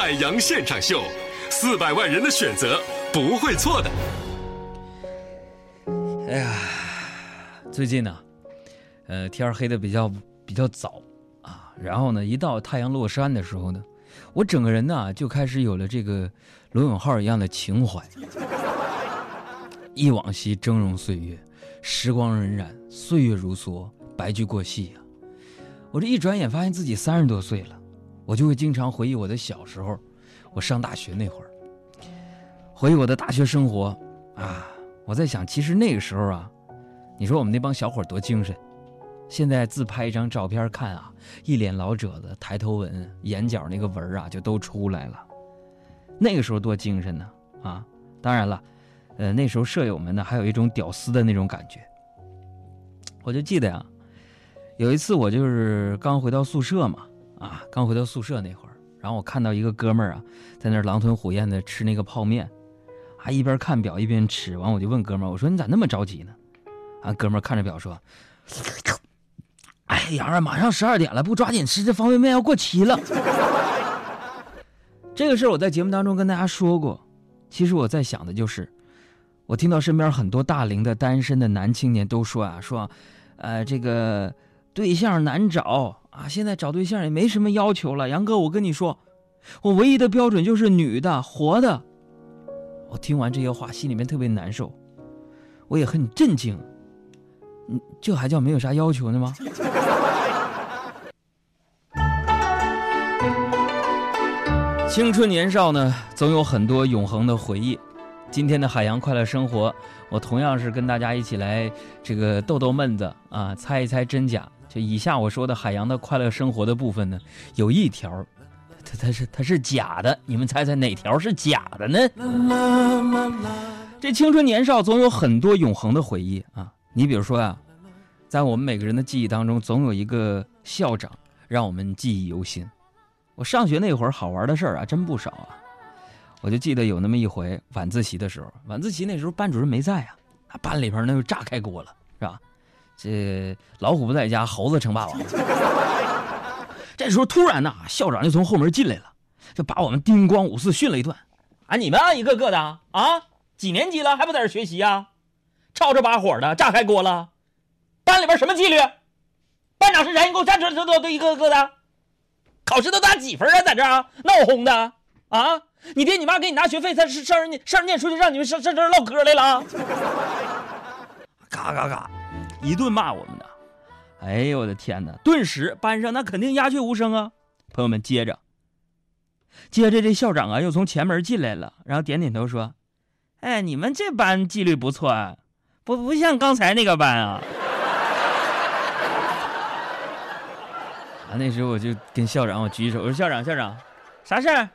海洋现场秀，四百万人的选择不会错的。哎呀，最近呢，呃，天黑的比较比较早啊，然后呢，一到太阳落山的时候呢，我整个人呢就开始有了这个罗永浩一样的情怀。忆往昔峥嵘岁月，时光荏苒，岁月如梭，白驹过隙呀。我这一转眼发现自己三十多岁了，我就会经常回忆我的小时候，我上大学那会儿，回忆我的大学生活啊。我在想，其实那个时候啊，你说我们那帮小伙多精神。现在自拍一张照片看啊，一脸老褶子，抬头纹，眼角那个纹啊就都出来了。那个时候多精神呢啊！当然了，呃，那时候舍友们呢还有一种屌丝的那种感觉。我就记得呀，有一次我就是刚回到宿舍嘛，啊，刚回到宿舍那会儿，然后我看到一个哥们儿啊，在那儿狼吞虎咽的吃那个泡面。还一边看表一边吃，完我就问哥们儿：“我说你咋那么着急呢？”啊，哥们儿看着表说：“哎，杨儿，马上十二点了，不抓紧吃，这方便面要过期了。”这个事儿我在节目当中跟大家说过。其实我在想的就是，我听到身边很多大龄的单身的男青年都说啊，说，呃，这个对象难找啊，现在找对象也没什么要求了。杨哥，我跟你说，我唯一的标准就是女的，活的。我听完这些话，心里面特别难受，我也很震惊。嗯，这还叫没有啥要求的吗？青春年少呢，总有很多永恒的回忆。今天的海洋快乐生活，我同样是跟大家一起来这个逗逗闷子啊，猜一猜真假。就以下我说的海洋的快乐生活的部分呢，有一条。它它是它是假的，你们猜猜哪条是假的呢？这青春年少总有很多永恒的回忆啊！你比如说啊，在我们每个人的记忆当中，总有一个校长让我们记忆犹新。我上学那会儿好玩的事儿啊，真不少啊！我就记得有那么一回晚自习的时候，晚自习那时候班主任没在啊，班里边那就炸开锅了，是吧？这老虎不在家，猴子称霸王。这时候突然呢，校长就从后门进来了，就把我们叮咣五四训了一顿。啊，你们啊，一个个的啊，几年级了还不在这学习呀？吵吵把火的，炸开锅了。班里边什么纪律？班长是谁？你给我站出来！都都都一个个的。考试都打几分啊？在这啊，闹哄的啊！你爹你妈给你拿学费，他是上人上人念书就让你们上上这唠嗑来了。嘎嘎嘎，一顿骂我们的。哎呦我的天哪！顿时班上那肯定鸦雀无声啊。朋友们，接着，接着这校长啊又从前门进来了，然后点点头说：“哎，你们这班纪律不错啊，不不像刚才那个班啊。”啊，那时候我就跟校长我举手，我说：“校长，校长，啥事儿？”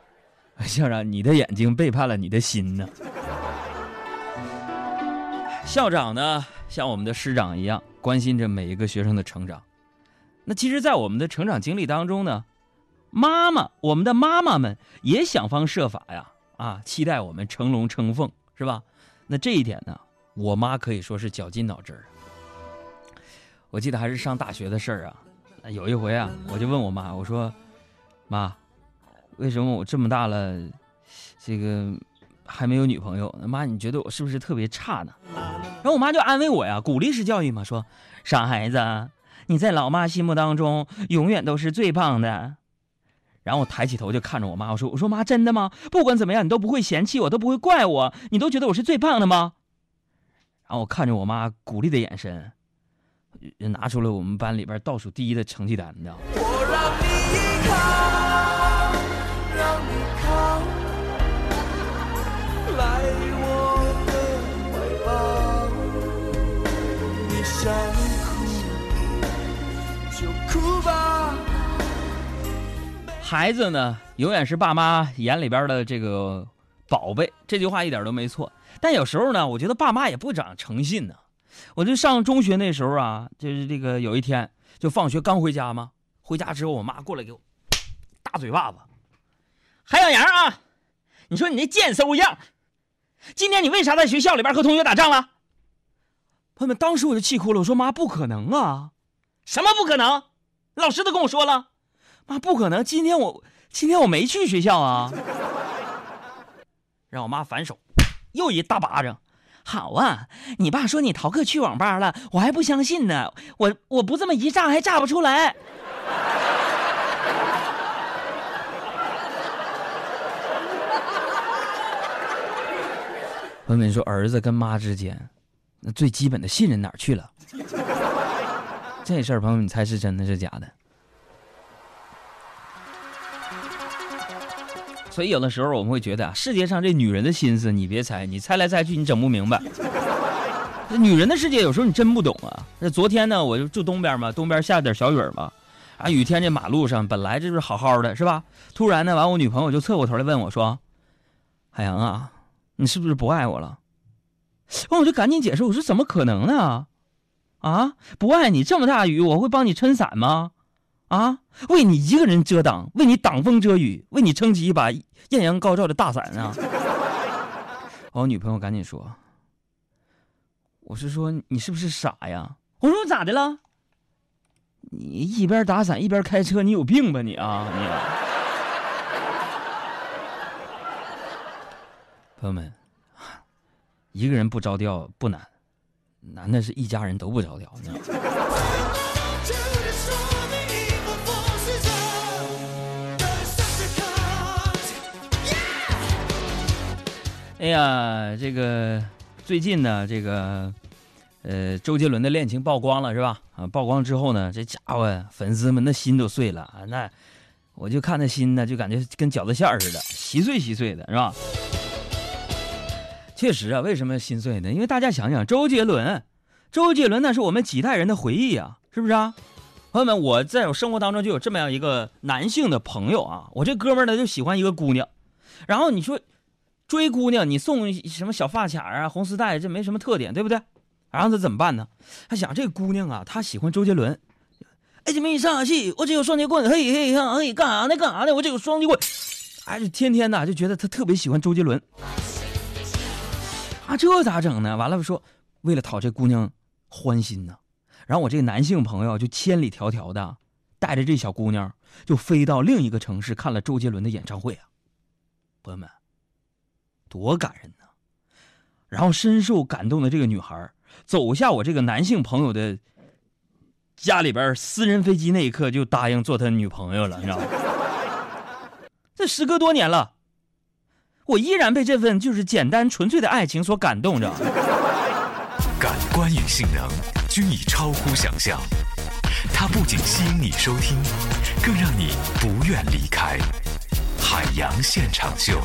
校长，你的眼睛背叛了你的心呢。校长呢，像我们的师长一样。关心着每一个学生的成长，那其实，在我们的成长经历当中呢，妈妈，我们的妈妈们也想方设法呀，啊，期待我们成龙成凤，是吧？那这一点呢，我妈可以说是绞尽脑汁儿。我记得还是上大学的事儿啊，有一回啊，我就问我妈，我说：“妈，为什么我这么大了，这个还没有女朋友？妈，你觉得我是不是特别差呢？”然后我妈就安慰我呀，鼓励式教育嘛，说：“傻孩子，你在老妈心目当中永远都是最棒的。”然后我抬起头就看着我妈，我说：“我说妈，真的吗？不管怎么样，你都不会嫌弃我，都不会怪我，你都觉得我是最棒的吗？”然后我看着我妈鼓励的眼神，拿出了我们班里边倒数第一的成绩单，你知道吗？孩子呢，永远是爸妈眼里边的这个宝贝，这句话一点都没错。但有时候呢，我觉得爸妈也不长诚信呢。我就上中学那时候啊，就是这个有一天，就放学刚回家嘛，回家之后，我妈过来给我大嘴巴子。韩小杨啊，你说你那贱嗖样，今天你为啥在学校里边和同学打仗了？朋友们，当时我就气哭了，我说妈，不可能啊，什么不可能？老师都跟我说了。妈，不可能！今天我今天我没去学校啊。让我妈反手，又一大巴掌。好啊，你爸说你逃课去网吧了，我还不相信呢。我我不这么一炸还炸不出来。朋友们说，儿子跟妈之间，那最基本的信任哪儿去了？这事儿，朋友们，你猜是真的是假的？所以有的时候我们会觉得啊，世界上这女人的心思，你别猜，你猜来猜去，你整不明白。这女人的世界有时候你真不懂啊。那昨天呢，我就住东边嘛，东边下点小雨嘛，啊，雨天这马路上本来这是好好的，是吧？突然呢，完我女朋友就侧过头来问我说：“海洋啊。”你是不是不爱我了？完我就赶紧解释，我说怎么可能呢？啊，不爱你这么大雨，我会帮你撑伞吗？啊，为你一个人遮挡，为你挡风遮雨，为你撑起一把艳阳高照的大伞啊！我女朋友赶紧说：“我是说你是不是傻呀？”我说咋的了？你一边打伞一边开车，你有病吧你啊你！朋友们，一个人不着调不难，难的是一家人都不着调。哎呀，这个最近呢，这个呃，周杰伦的恋情曝光了是吧？啊，曝光之后呢，这家伙粉丝们的心都碎了啊！那我就看那心呢，就感觉跟饺子馅儿似的，稀碎稀碎的，是吧？确实啊，为什么心碎呢？因为大家想想，周杰伦，周杰伦那是我们几代人的回忆啊，是不是啊？朋友们，我在我生活当中就有这么样一个男性的朋友啊，我这哥们呢就喜欢一个姑娘，然后你说追姑娘，你送什么小发卡啊、红丝带，这没什么特点，对不对？然后他怎么办呢？他想这个姑娘啊，她喜欢周杰伦，哎，这没上戏，我只有双截棍，嘿嘿嘿，干啥呢？干啥呢？我这有双截棍，哎，就天天呐就觉得他特别喜欢周杰伦。啊，这咋整呢？完了说，为了讨这姑娘欢心呢，然后我这个男性朋友就千里迢迢的带着这小姑娘就飞到另一个城市看了周杰伦的演唱会啊，朋友们，多感人呢！然后深受感动的这个女孩走下我这个男性朋友的家里边私人飞机那一刻，就答应做他女朋友了，你知道吗？这时隔多年了。我依然被这份就是简单纯粹的爱情所感动着。感官与性能均已超乎想象，它不仅吸引你收听，更让你不愿离开。海洋现场秀。